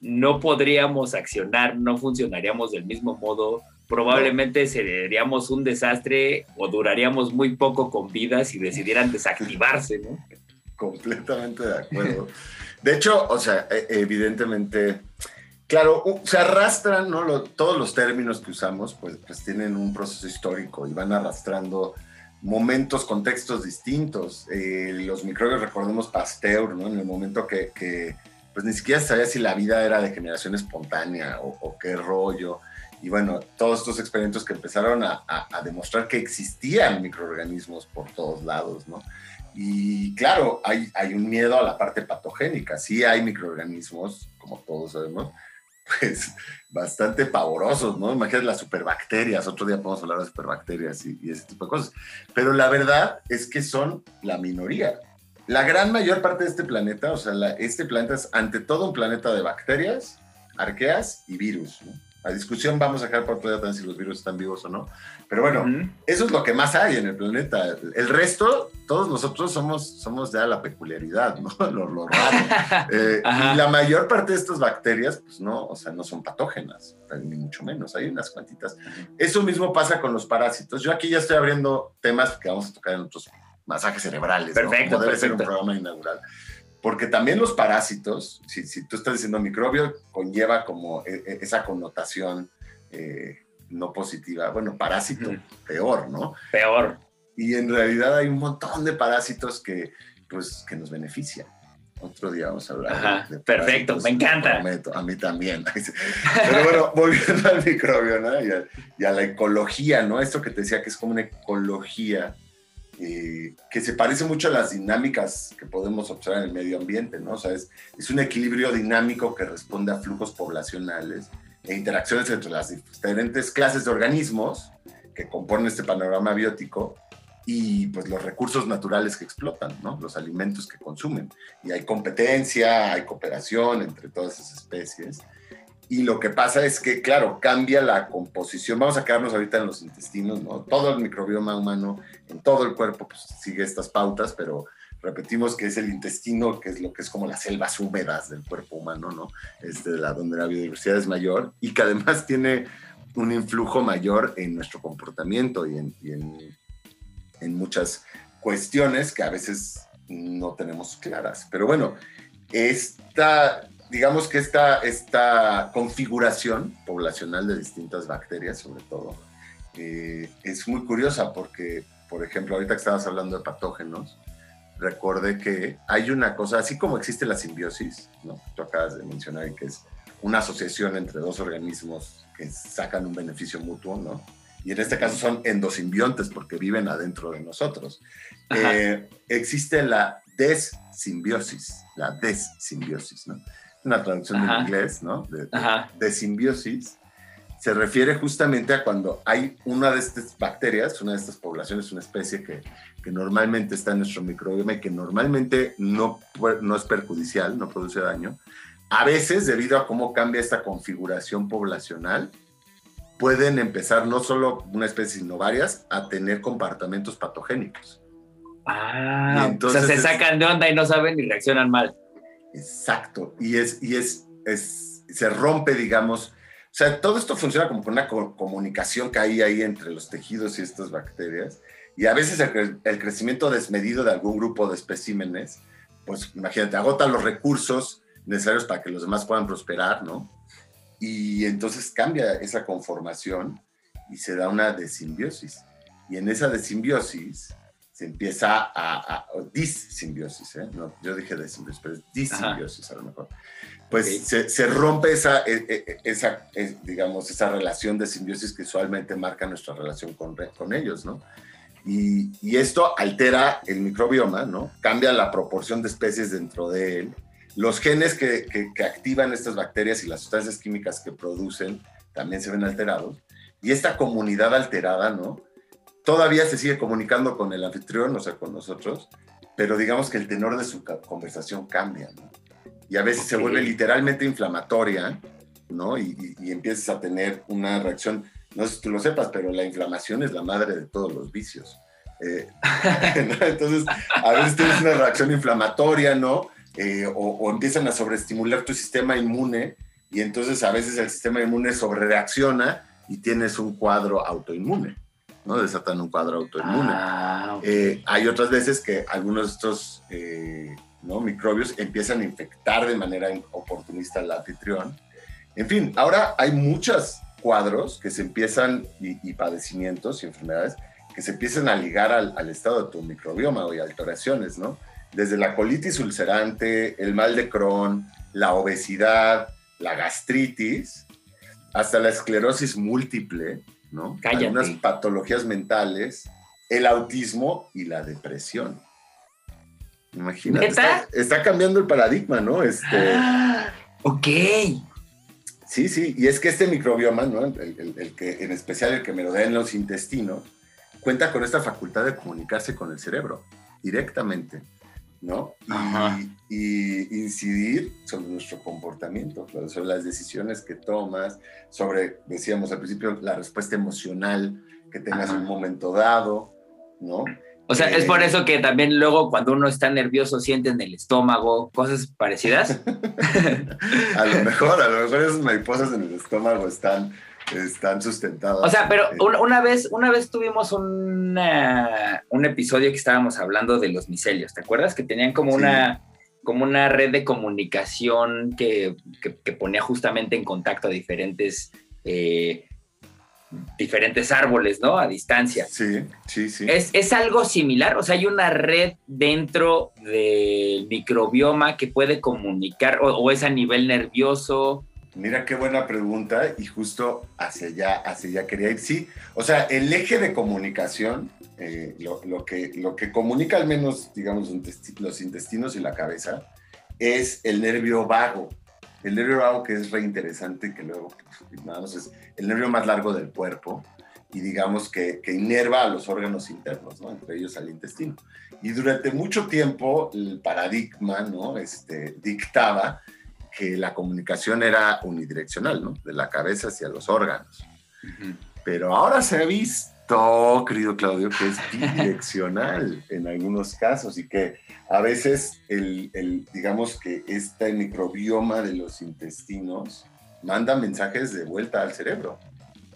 no podríamos accionar, no funcionaríamos del mismo modo. Probablemente seríamos un desastre o duraríamos muy poco con vida si decidieran desactivarse, ¿no? Completamente de acuerdo. De hecho, o sea, e, evidentemente, claro, se arrastran, ¿no? todos los términos que usamos, pues, pues tienen un proceso histórico y van arrastrando momentos, contextos distintos. Eh, los microbios, recordemos Pasteur, ¿no? En el momento que, pues ni siquiera sabía si la vida era de generación espontánea o, qué rollo. Y bueno, todos estos experimentos que empezaron a, a, a, demostrar que existían microorganismos por todos lados, ¿no? Y claro, hay, hay un miedo a la parte patogénica. Sí hay microorganismos, como todos sabemos, pues bastante pavorosos, ¿no? Imagínate las superbacterias, otro día podemos hablar de superbacterias y, y, ese tipo de cosas. Pero la verdad es que son la minoría. La gran mayor parte de este planeta, o sea, este planeta es ante todo un planeta de bacterias, arqueas y virus, ¿no? La discusión vamos a dejar por otro día si los virus están vivos o no. Pero bueno, uh -huh. eso es lo que más hay en el planeta. El resto, todos nosotros somos, somos ya la peculiaridad, ¿no? Lo, lo raro. eh, y la mayor parte de estas bacterias, pues no, o sea, no son patógenas, ni mucho menos. Hay unas cuantitas. Eso mismo pasa con los parásitos. Yo aquí ya estoy abriendo temas que vamos a tocar en otros masajes cerebrales. Perfecto, ¿no? Como debe perfecto. ser un programa inaugural porque también los parásitos, si, si, tú estás diciendo microbio, conlleva como e, esa connotación eh, no positiva. Bueno, parásito, peor, ¿no? Peor. Y en realidad hay un montón de parásitos que, pues, que nos benefician. Otro día vamos a hablar Ajá, de Perfecto, me encanta. Prometo, a mí también. Pero bueno, volviendo al microbio, ¿no? Y a, y a la ecología, ¿no? Esto que te decía que es como una ecología eh, que se parece mucho a las dinámicas que podemos observar en el medio ambiente, ¿no? O sea, es, es, un equilibrio dinámico que responde a flujos poblacionales e interacciones entre las diferentes clases de organismos que componen este panorama biótico y pues los recursos naturales que explotan, ¿no? Los alimentos que consumen. Y hay competencia, hay cooperación entre todas esas especies. Y lo que pasa es que, claro, cambia la composición. Vamos a quedarnos ahorita en los intestinos, ¿no? Todo el microbioma humano, en todo el cuerpo, pues sigue estas pautas, pero repetimos que es el intestino, que es lo que es como las selvas húmedas del cuerpo humano, ¿no? Es de la, donde la biodiversidad es mayor y que además tiene un influjo mayor en nuestro comportamiento y en, y en, en muchas cuestiones que a veces no tenemos claras. Pero bueno, esta digamos que esta, esta configuración poblacional de distintas bacterias, sobre todo, eh, es muy curiosa porque, por ejemplo, ahorita que estabas hablando de patógenos, recordé que hay una cosa, así como existe la simbiosis, ¿no? tú acabas de mencionar que es una asociación entre dos organismos que sacan un beneficio mutuo, ¿no? Y en este caso son endosimbiontes porque viven adentro de nosotros. Eh, existe la desimbiosis, la desimbiosis, ¿no? una traducción Ajá. del inglés, ¿no? De, de, de, simbiosis, se refiere justamente a cuando hay una de estas bacterias, una de estas poblaciones, una especie que, que normalmente está en nuestro microbioma y que normalmente no, no es perjudicial, no produce daño. A veces, debido a cómo cambia esta configuración poblacional, pueden empezar no solo una especie, sino varias, a tener comportamientos patogénicos. Ah, entonces, o sea, se sacan de onda y no saben y reaccionan mal. Exacto, y es, y es, es, se rompe, digamos, sea, todo esto funciona como con una co comunicación que hay ahí entre los tejidos y estas bacterias, y a veces el, cre el, crecimiento desmedido de algún grupo de especímenes, pues imagínate, agota los recursos necesarios para que los demás puedan prosperar, ¿no? Y entonces cambia esa conformación y se da una desimbiosis. Y en esa desimbiosis, se empieza a, a, a dissimbiosis, ¿eh? no, yo dije desimbiosis, pero es dissimbiosis a lo mejor. Pues se, rompe esa, e, e, esa, digamos, esa relación de simbiosis que usualmente marca nuestra relación con, con ellos, ¿no? Y, y, esto altera el microbioma, ¿no? Cambia la proporción de especies dentro de él. Los genes que, que, que activan estas bacterias y las sustancias químicas que producen también se ven alterados. Y esta comunidad alterada, ¿no? todavía se sigue comunicando con el anfitrión, o sea, con nosotros, pero digamos que el tenor de su conversación cambia, ¿no? Y a veces okay. se vuelve literalmente inflamatoria, ¿no? Y, y, y, empiezas a tener una reacción, no sé si tú lo sepas, pero la inflamación es la madre de todos los vicios. Eh, Entonces, a veces tienes una reacción inflamatoria, ¿no? Eh, o, o, empiezan a sobreestimular tu sistema inmune y entonces a veces el sistema inmune sobrereacciona y tienes un cuadro autoinmune. ¿no? Desatan un cuadro autoinmune. Ah, okay. eh, hay otras veces que algunos de estos eh, ¿no? microbios empiezan a infectar de manera oportunista al anfitrión. En fin, ahora hay muchos cuadros que se empiezan y, y, padecimientos y enfermedades que se empiecen a ligar al, estado de tu microbioma o y alteraciones, ¿no? Desde la colitis ulcerante, el mal de Crohn, la obesidad, la gastritis, hasta la esclerosis múltiple, ¿no? Cállate. Algunas patologías mentales, el autismo y la depresión. Imagínate. Está, cambiando el paradigma, ¿no? Este, Ah, ok. Sí, sí, y es que este microbioma, ¿no? el, el- el que, en especial el que merodea en los intestinos, cuenta con esta facultad de comunicarse con el cerebro directamente, ¿no? Ajá. Y, y incidir sobre nuestro comportamiento, sobre las decisiones que tomas, sobre, decíamos al principio, la respuesta emocional que tengas en un momento dado, ¿no? O sea, es Eh, por eso que también luego cuando uno está nervioso siente en el estómago cosas parecidas. A lo mejor, a lo mejor esas mariposas en el estómago están, están sustentadas. O sea, pero eh, una, una vez, una vez tuvimos una- un episodio que estábamos hablando de los micelios, ¿te acuerdas? Que tenían como Sí. una como una red de comunicación que, que- que ponía justamente en contacto a diferentes eh, diferentes árboles, ¿no? A distancia. Sí, sí, sí. ¿Es, es algo similar? O sea, hay una red dentro del microbioma que puede comunicar o, o es a nivel nervioso. Mira qué buena pregunta y justo hacia allá, hacia allá quería ir. Sí, o sea, el eje de comunicación, eh, lo, lo que, lo que comunica al menos, digamos, los intestinos y la cabeza, es el nervio vago. El nervio vago que es re interesante, que luego, pues, es el nervio más largo del cuerpo y digamos que, que inerva a los órganos internos, ¿no? entre ellos al intestino. Y durante mucho tiempo el paradigma ¿no? este, dictaba que la comunicación era unidireccional, ¿no? De la cabeza hacia los órganos. Pero ahora se ha visto, querido Claudio, que es bidireccional en algunos casos y que a veces el, el, digamos que este microbioma de los intestinos manda mensajes de vuelta al cerebro,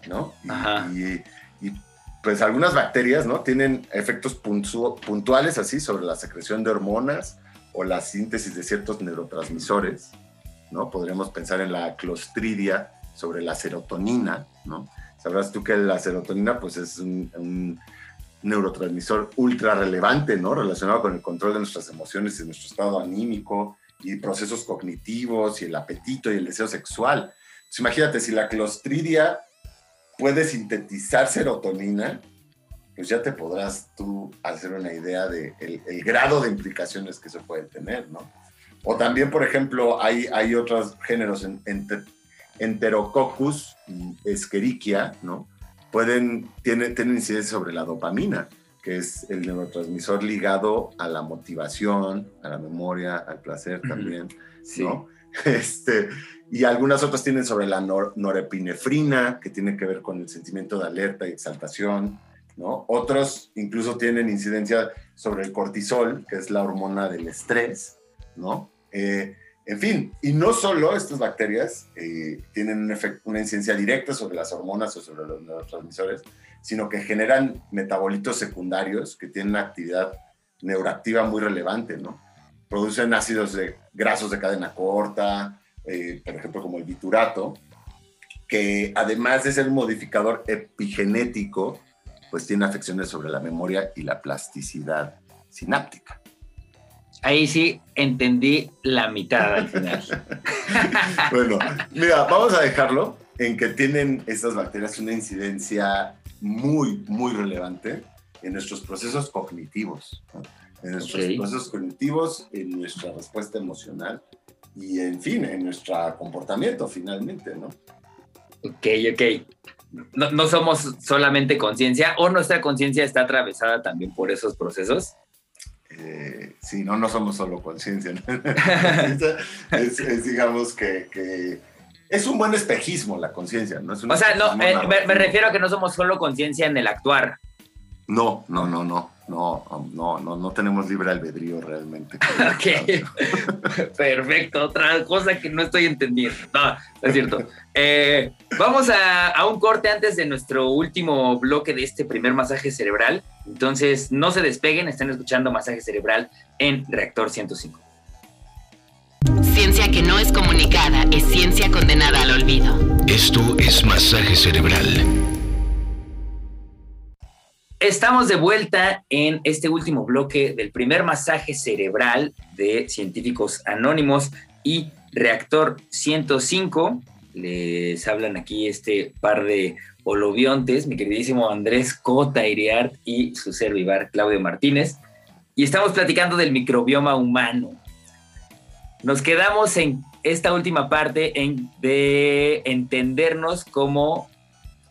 ¿no? Y, y- y, pues algunas bacterias, ¿no? Tienen efectos puntu- puntuales así sobre la secreción de hormonas o la síntesis de ciertos neurotransmisores, ¿no? Podríamos pensar en la clostridia sobre la serotonina, ¿no? Sabrás tú que la serotonina pues es un, un neurotransmisor ultra relevante, ¿no? Relacionado con el control de nuestras emociones y nuestro estado anímico y procesos cognitivos y el apetito y el deseo sexual. Entonces, imagínate, si la clostridia puede sintetizar serotonina, pues ya te podrás tú hacer una idea de el, el grado de implicaciones que eso puede tener, ¿no? O también, por ejemplo, hay, hay otros géneros, en, enter- Enterococcus y Escherichia, ¿no? Pueden, tienen, tienen incidencia sobre la dopamina, que es el neurotransmisor ligado a la motivación, a la memoria, al placer también, Sí. ¿no? Este, y algunas otras tienen sobre la nor- norepinefrina, que tiene que ver con el sentimiento de alerta y exaltación, ¿no? Otros incluso tienen incidencia sobre el cortisol, que es la hormona del estrés, ¿no? Eh, en fin, y no solo estas bacterias eh, tienen un efect- una incidencia directa sobre las hormonas o sobre los neurotransmisores, sino que generan metabolitos secundarios que tienen una actividad neuroactiva muy relevante, ¿no? Producen ácidos de, grasos de cadena corta, eh, por ejemplo, como el biturato, que además de ser un modificador epigenético, pues tiene afecciones sobre la memoria y la plasticidad sináptica. Ahí sí entendí la mitad al final. Bueno, mira, vamos a dejarlo en que tienen estas bacterias una incidencia muy, muy relevante en nuestros procesos cognitivos, ¿no? en nuestros procesos cognitivos, en nuestra respuesta emocional y, en fin, en nuestro comportamiento finalmente, ¿no? Ok, ok. No, no somos solamente conciencia o nuestra conciencia está atravesada también por esos procesos. Eh, sí, no, no somos solo conciencia. es, es, digamos, que, que es un buen espejismo la conciencia, ¿no? Es O sea, no, eh, me, refiero a que no somos solo conciencia en el actuar. No, no, no, no, no, no, no, no tenemos libre albedrío realmente. Ok, perfecto. Otra cosa que no estoy entendiendo. No, no es cierto. Eh, vamos a, a un corte antes de nuestro último bloque de este primer masaje cerebral. Entonces, no se despeguen, están escuchando Masaje Cerebral en Reactor 105. Ciencia que no es comunicada es ciencia condenada al olvido. Esto es Masaje Cerebral. Estamos de vuelta en este último bloque del primer masaje cerebral de Científicos Anónimos y Reactor 105. Les hablan aquí este par de holobiontes, mi queridísimo Andrés Cota Iriart y su servivar Claudio Martínez. Y estamos platicando del microbioma humano. Nos quedamos en esta última parte en, de entendernos como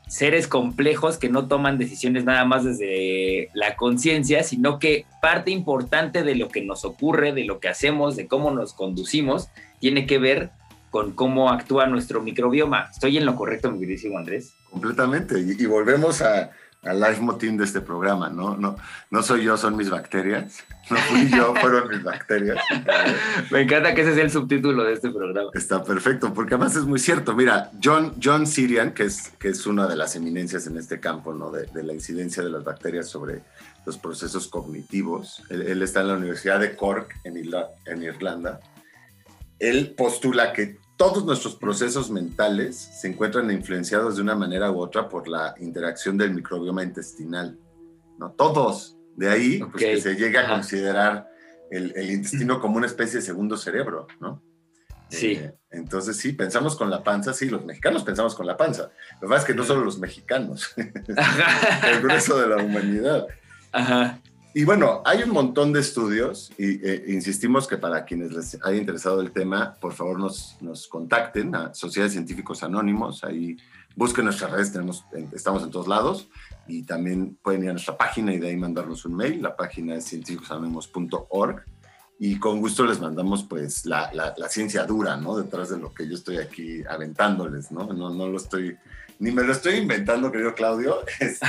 seres complejos que no toman decisiones nada más desde la conciencia, sino que parte importante de lo que nos ocurre, de lo que hacemos, de cómo nos conducimos, tiene que ver con cómo actúa nuestro microbioma. ¿Estoy en lo correcto, mi queridísimo Andrés? Completamente. Y, y volvemos a, al live motín de este programa, ¿no? No, no soy yo, son mis bacterias. No fui yo, fueron mis bacterias. Me encanta que ese sea el subtítulo de este programa. Está perfecto, porque además es muy cierto. Mira, John, John Sirian, que es, que es una de las eminencias en este campo, ¿no? De, de la incidencia de las bacterias sobre los procesos cognitivos. Él, él está en la Universidad de Cork, en, Irla, en Irlanda. Él postula que todos nuestros procesos mentales se encuentran influenciados de una manera u otra por la interacción del microbioma intestinal. ¿no? Todos. De ahí pues, que se llega a considerar el, el intestino como una especie de segundo cerebro, ¿no? Sí. Eh, entonces sí, pensamos con la panza, sí, los mexicanos pensamos con la panza. Lo que pasa es que no solo los mexicanos, el grueso de la humanidad. Ajá. Y bueno, hay un montón de estudios y eh, insistimos que para quienes les haya interesado el tema, por favor nos, nos contacten a Sociedades Científicos Anónimos. Ahí busquen nuestras redes, tenemos, en- estamos en todos lados y también pueden ir a nuestra página y de ahí mandarnos un mail. La página es científicosanónimos.org y con gusto les mandamos pues la, la, ciencia dura, ¿no? Detrás de lo que yo estoy aquí aventándoles, ¿no? No, no lo estoy, ni me lo estoy inventando, querido Claudio. Este,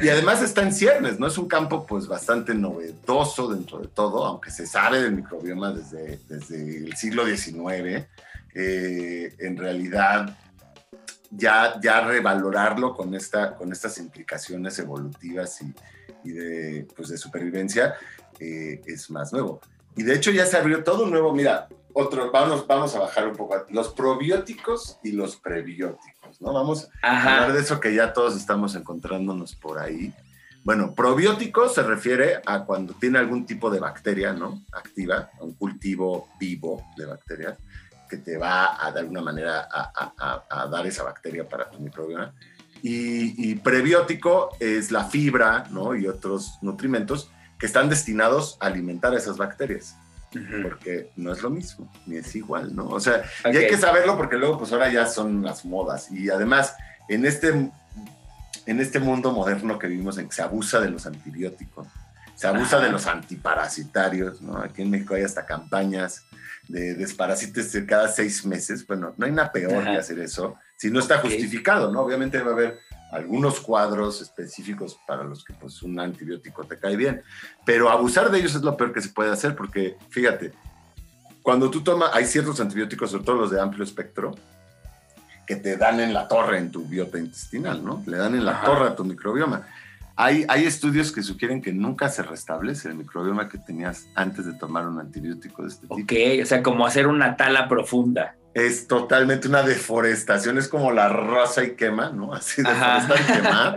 y además está en ciernes, ¿no? Es un campo pues bastante novedoso dentro de todo, aunque se sabe del microbioma desde, desde el siglo XIX. eh, en realidad, ya, ya revalorarlo con, esta, con estas implicaciones evolutivas y, y de, pues, de supervivencia eh, es más nuevo. Y de hecho ya se abrió todo un nuevo, mira, otro, vamos, vamos a bajar un poco, los probióticos y los prebióticos, ¿no? Vamos hablar Ajá. de eso que ya todos estamos encontrándonos por ahí. Bueno, probiótico se refiere a cuando tiene algún tipo de bacteria, ¿no? Activa, un cultivo vivo de bacterias que te va a de alguna manera a, a- a- a dar esa bacteria para tu microbioma. Y, y prebiótico es la fibra, ¿no? Y otros nutrimentos que están destinados a alimentar a esas bacterias, porque no es lo mismo, ni es igual, ¿no? O sea, y hay que saberlo porque luego, pues ahora ya son las modas. Y además, en este, en este mundo moderno que vivimos en que se abusa de los antibióticos, se abusa Ajá. de los antiparasitarios, ¿no? Aquí en México hay hasta campañas de desparasites de cada seis meses. Bueno, no hay nada peor Ajá. que hacer eso si no está justificado, ¿no? Obviamente va a haber algunos cuadros específicos para los que pues un antibiótico te cae bien, pero abusar de ellos es lo peor que se puede hacer porque, fíjate, cuando tú tomas, hay ciertos antibióticos, sobre todo los de amplio espectro, que te dan en la torre en tu biota intestinal, ¿no? Le dan en la Ajá. torre a tu microbioma. Hay, hay estudios que sugieren que nunca se restablece el microbioma que tenías antes de tomar un antibiótico de este tipo. Ok, o sea, como hacer una tala profunda. Es totalmente una deforestación, es como la rosa y quema, ¿no? Así deforestar y quemar.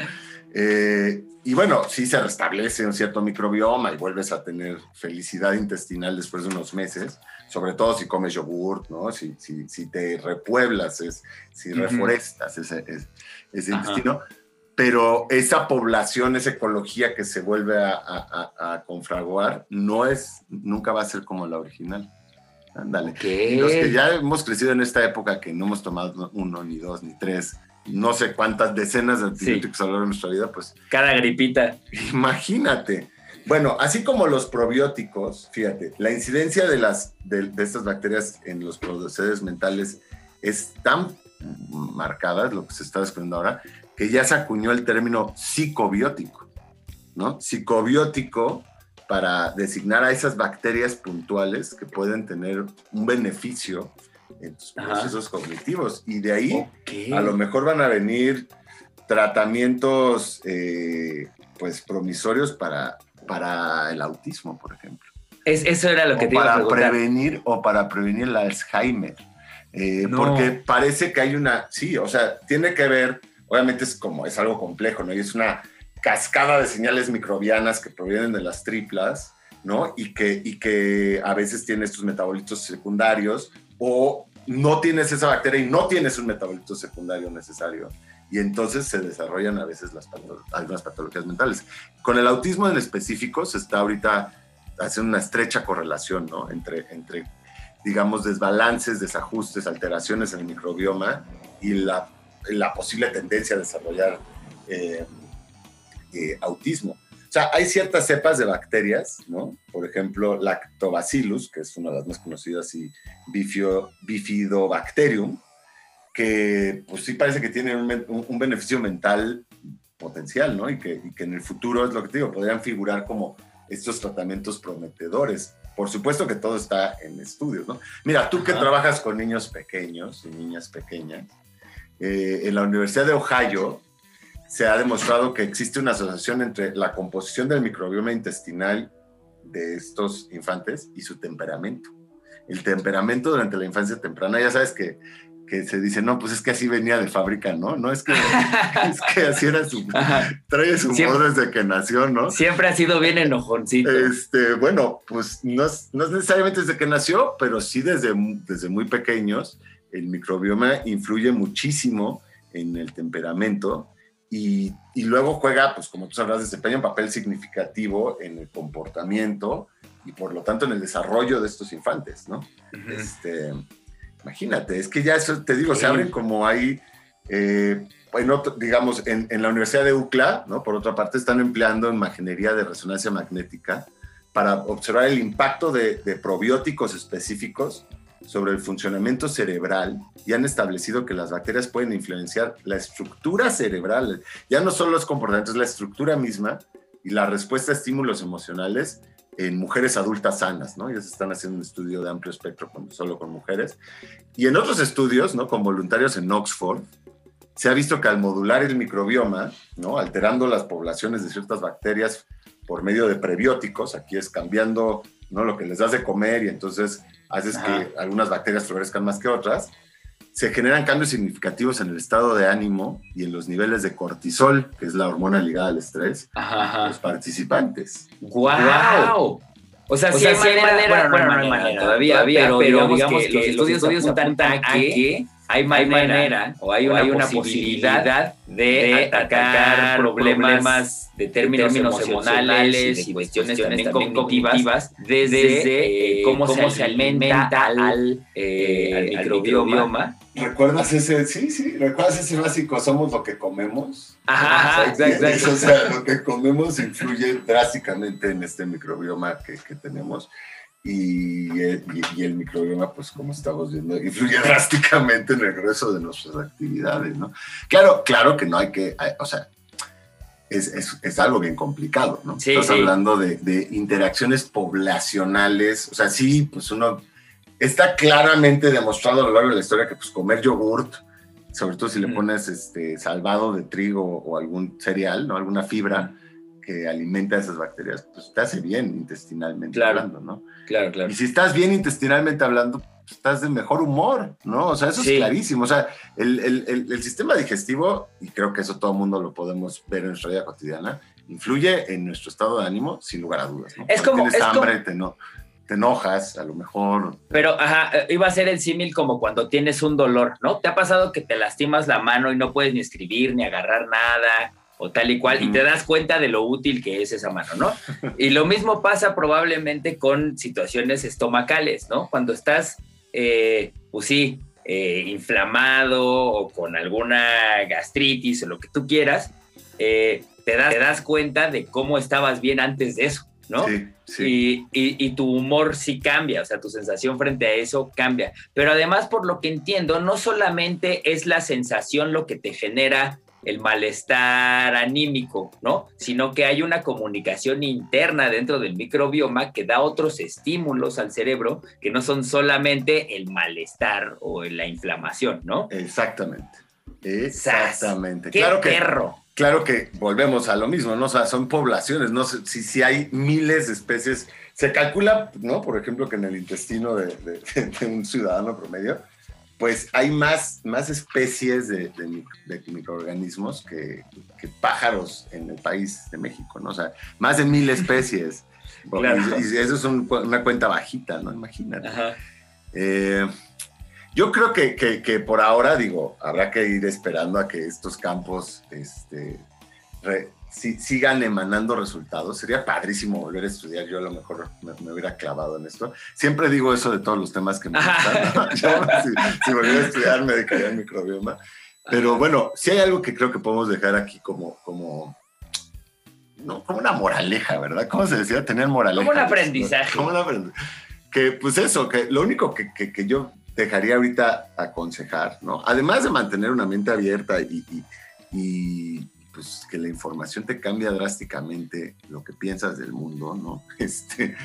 Eh, y bueno, sí se restablece un cierto microbioma y vuelves a tener felicidad intestinal después de unos meses, sobre todo si comes yogurt, ¿no? Si, si, si te repueblas, es, si reforestas ese, ese- ese Ajá. intestino. Pero esa población, esa ecología que se vuelve a, a- a- a confraguar, no es, nunca va a ser como la original. Ándale. Ok. Y Los que ya hemos crecido en esta época que no hemos tomado uno, ni dos, ni tres, no sé cuántas decenas de antibióticos a lo largo de nuestra vida, pues Cada gripita. imagínate. Bueno, así como los probióticos, fíjate, la incidencia de, las, de, de estas bacterias en los procesos mentales es tan marcada, lo que se está desprendiendo ahora, que ya se acuñó el término psicobiótico, ¿no? Psicobiótico para designar a esas bacterias puntuales que pueden tener un beneficio en tus Ajá. procesos cognitivos. Y de ahí a lo mejor van a venir tratamientos eh, pues promisorios para, para el autismo, por ejemplo. Es- eso era lo que O te iba a para prevenir o para prevenir el Alzheimer. Eh, No. Porque parece que hay una, sí, o sea, tiene que ver, obviamente es como, es algo complejo, ¿no? Y es una cascada de señales microbianas que provienen de las triplas, ¿no? Y que, y que a veces tiene estos metabolitos secundarios o no tienes esa bacteria y no tienes un metabolito secundario necesario. Y entonces se desarrollan a veces las algunas patologías mentales. Con el autismo en específico se está ahorita haciendo una estrecha correlación, ¿no? Entre, entre digamos, desbalances, desajustes, alteraciones en el microbioma y la, posible tendencia a desarrollar eh, eh, autismo. O sea, hay ciertas cepas de bacterias, ¿no? Por ejemplo, Lactobacillus, que es una de las más conocidas, y Bifio, Bifidobacterium, que pues sí parece que tienen un, beneficio mental potencial, ¿no? Y que, y que, en el futuro, es lo que te digo, podrían figurar como estos tratamientos prometedores. Por supuesto que todo está en estudios, ¿no? Mira, tú que trabajas con niños pequeños y niñas pequeñas, eh, en la Universidad de Ohio se ha demostrado que existe una asociación entre la composición del microbioma intestinal de estos infantes y su temperamento. El temperamento durante la infancia temprana, ya sabes que, que se dice, no, pues es que así venía de fábrica, ¿no? No es que, es que así era su, trae su modo desde que nació, ¿no? Siempre ha sido bien enojoncito. Este, bueno, pues no es, no es necesariamente desde que nació, pero sí desde, desde muy pequeños, el microbioma influye muchísimo en el temperamento y, luego juega, pues como tú sabrás, desempeña un papel significativo en el comportamiento y por lo tanto en el desarrollo de estos infantes, ¿no? este, imagínate, es que ya eso, te digo, se abren como ahí, eh, digamos, en, la Universidad de UCLA, ¿no? Por otra parte, están empleando imaginería de resonancia magnética para observar el impacto de, de probióticos específicos sobre el funcionamiento cerebral y han establecido que las bacterias pueden influenciar la estructura cerebral, ya no solo los comportamientos, la estructura misma y la respuesta a estímulos emocionales en mujeres adultas sanas, ¿no? Ya se están haciendo un estudio de amplio espectro solo con mujeres. Y en otros estudios, ¿no? Con voluntarios en Oxford, se ha visto que al modular el microbioma, ¿no? Alterando las poblaciones de ciertas bacterias por medio de prebióticos, aquí es cambiando, ¿no? Lo que les das de comer y entonces haces que algunas bacterias florezcan más que otras, se generan cambios significativos en el estado de ánimo y en los niveles de cortisol, que es la hormona ligada al estrés, de los participantes. ¡Guau! O sea, si hay manera, bueno, no, hay manera, todavía, pero, digamos, que, los estudios, apuntan a que hay manera, o hay una, posibilidad, de, atacar, problemas de términos, emocionales, y cuestiones, también, cognitivas, desde, eh, cómo, se alimenta al, eh, al microbioma. ¿Recuerdas ese? Sí, sí, ¿recuerdas ese básico? Somos lo que comemos. Ajá, exacto, O sea, lo que comemos influye drásticamente en este microbioma que, que tenemos. Y, y, el microbioma, pues como estamos viendo, influye drásticamente en el grueso de nuestras actividades, ¿no? Claro, claro que no hay que, o sea, es, es, es, algo bien complicado, ¿no? Estás hablando de, de, interacciones poblacionales, o sea, sí, pues uno está claramente demostrado a lo largo de la historia que pues comer yogurt, sobre todo si le pones este salvado de trigo o algún cereal, ¿no? Alguna fibra que alimenta a esas bacterias, pues te hace bien intestinalmente hablando, ¿no? Claro, claro. Y si estás bien intestinalmente hablando, pues, estás de mejor humor, ¿no? O sea, eso es clarísimo. O sea, el, el, el, sistema digestivo, y creo que eso todo el mundo lo podemos ver en nuestra vida cotidiana, influye en nuestro estado de ánimo sin lugar a dudas, ¿no? Es como... Tienes hambre, Te, no, te enojas, a lo mejor. Pero, ajá, eh, iba a ser el símil como cuando tienes un dolor, ¿no? ¿Te ha pasado que te lastimas la mano y no puedes ni escribir, ni agarrar nada? O tal y cual, y te das cuenta de lo útil que es esa mano, ¿no? Y lo mismo pasa probablemente con situaciones estomacales, ¿no? Cuando estás, eh, pues sí, eh, inflamado o con alguna gastritis o lo que tú quieras, eh, te, das, te das cuenta de cómo estabas bien antes de eso. ¿no? Sí, sí. Y, y, tu humor sí cambia, o sea, tu sensación frente a eso cambia. Pero además, por lo que entiendo, no solamente es la sensación lo que te genera el malestar anímico, ¿no? Sino que hay una comunicación interna dentro del microbioma que da otros estímulos al cerebro que no son solamente el malestar o la inflamación, ¿no? Exactamente. Exactamente. ¡Qué claro perro! claro que volvemos a lo mismo, ¿no? O sea, son poblaciones, ¿no? Si, si hay miles de especies, se calcula, ¿no? Por ejemplo, que en el intestino de un ciudadano promedio pues hay más, más especies de, microorganismos que, pájaros en el país de México, ¿no? O sea, más de mil especies. Y, eso es una cuenta bajita, ¿no? Imagínate. Eh, yo creo que, por ahora, digo, habrá que ir esperando a que estos campos este, sigan emanando resultados. Sería padrísimo volver a estudiar. Yo a lo mejor me, hubiera clavado en esto. Siempre digo eso de todos los temas que me gustan. si, volviera a estudiar, me dedicaría al microbioma. Pero bueno, si hay algo que creo que podemos dejar aquí como, como, no, como una moraleja, ¿verdad? ¿Cómo se decía? Tener moraleja. Como un aprendizaje. Como un aprendizaje. Que pues eso, que lo único que, que, yo dejaría ahorita aconsejar, ¿no? Además de mantener una mente abierta y, y pues que la información te cambia drásticamente lo que piensas del mundo, ¿no? Este,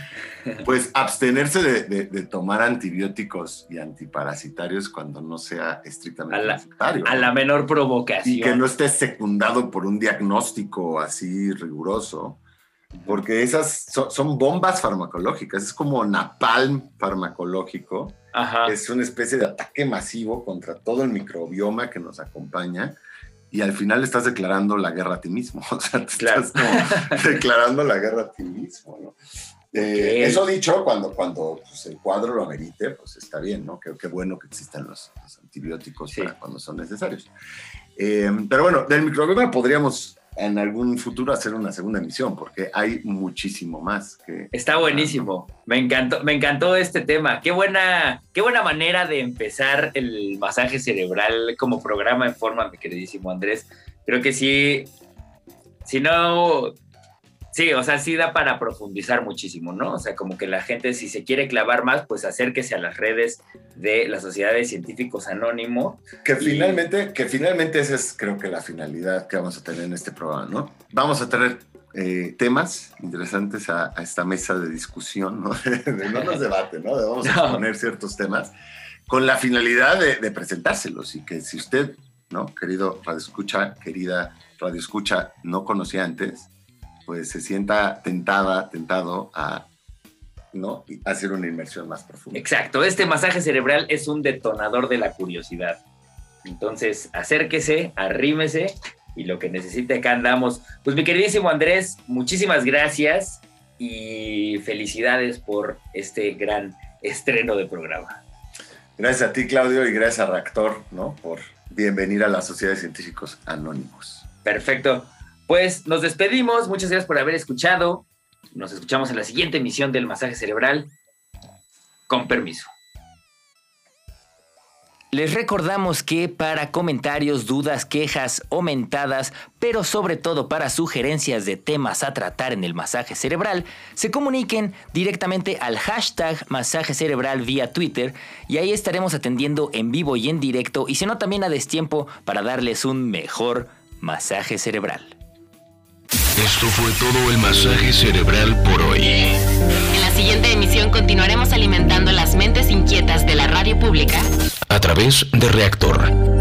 pues abstenerse de, tomar antibióticos y antiparasitarios cuando no sea estrictamente a la, necesario. A la menor provocación. Y que no esté secundado por un diagnóstico así riguroso, porque esas son, bombas farmacológicas, es como napalm farmacológico. Es una especie de ataque masivo contra todo el microbioma que nos acompaña y al final estás declarando la guerra a ti mismo. O sea, te estás declarando la guerra a ti mismo, ¿no? Eh, eso dicho, cuando, cuando pues, el cuadro lo amerite, pues está bien, ¿no? Qué, bueno que existan los, antibióticos para cuando son necesarios. Eh, pero bueno, del microbioma podríamos en algún futuro hacer una segunda emisión, porque hay muchísimo más que... Está buenísimo, me encantó, me encantó este tema. Qué buena, qué buena manera de empezar el masaje cerebral como programa en forma, mi queridísimo Andrés. Creo que sí, si no Sí, o sea, sí da para profundizar muchísimo, ¿no? O sea, como que la gente, si se quiere clavar más, pues acérquese a las redes de la Sociedad de Científicos Anónimo. Que finalmente, que finalmente esa es creo que la finalidad que vamos a tener en este programa, ¿no? Vamos a tener eh, temas interesantes a, esta mesa de discusión, ¿no? de, no nos debate, ¿no? vamos a poner ciertos temas con la finalidad de, de presentárselos y que si usted, ¿no? Querido Radio Escucha, querida Radio Escucha, no conocía antes, pues se sienta tentada, tentado a ¿no? hacer una inmersión más profunda. Exacto, este masaje cerebral es un detonador de la curiosidad. Entonces, acérquese, arrímese y lo que necesite acá andamos. Pues mi queridísimo Andrés, muchísimas gracias y felicidades por este gran estreno de programa. Gracias a ti, Claudio, y gracias a Reactor, ¿no? Por bienvenir a la Sociedad de Científicos Anónimos. Perfecto. Pues nos despedimos, muchas gracias por haber escuchado. Nos escuchamos en la siguiente emisión del masaje cerebral. Con permiso. Les recordamos que para comentarios, dudas, quejas o mentadas, pero sobre todo para sugerencias de temas a tratar en el masaje cerebral, se comuniquen directamente al hashtag masaje cerebral vía Twitter y ahí estaremos atendiendo en vivo y en directo y si no también a destiempo para darles un mejor masaje cerebral. Esto fue todo el masaje cerebral por hoy. En la siguiente emisión continuaremos alimentando las mentes inquietas de la radio pública a través de Reactor